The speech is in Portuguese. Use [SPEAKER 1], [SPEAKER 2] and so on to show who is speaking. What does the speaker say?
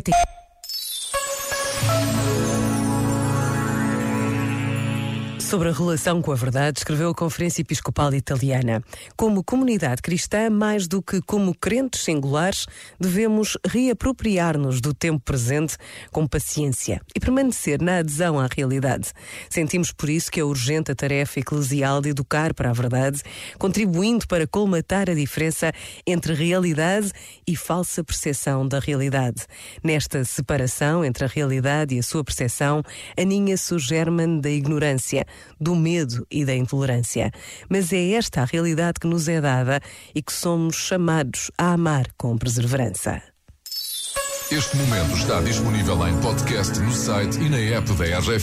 [SPEAKER 1] PT. Sobre a relação com a verdade, escreveu a Conferência Episcopal Italiana. Como comunidade cristã, mais do que como crentes singulares, devemos reapropriar-nos do tempo presente com paciência e permanecer na adesão à realidade. Sentimos por isso que é urgente a tarefa eclesial de educar para a verdade, contribuindo para colmatar a diferença entre realidade e falsa percepção da realidade. Nesta separação entre a realidade e a sua percepção, aninha-se o germen da ignorância do medo e da intolerância. Mas é esta a realidade que nos é dada e que somos chamados a amar com perseverança.
[SPEAKER 2] Este momento está disponível em podcast no site e na app da RGF.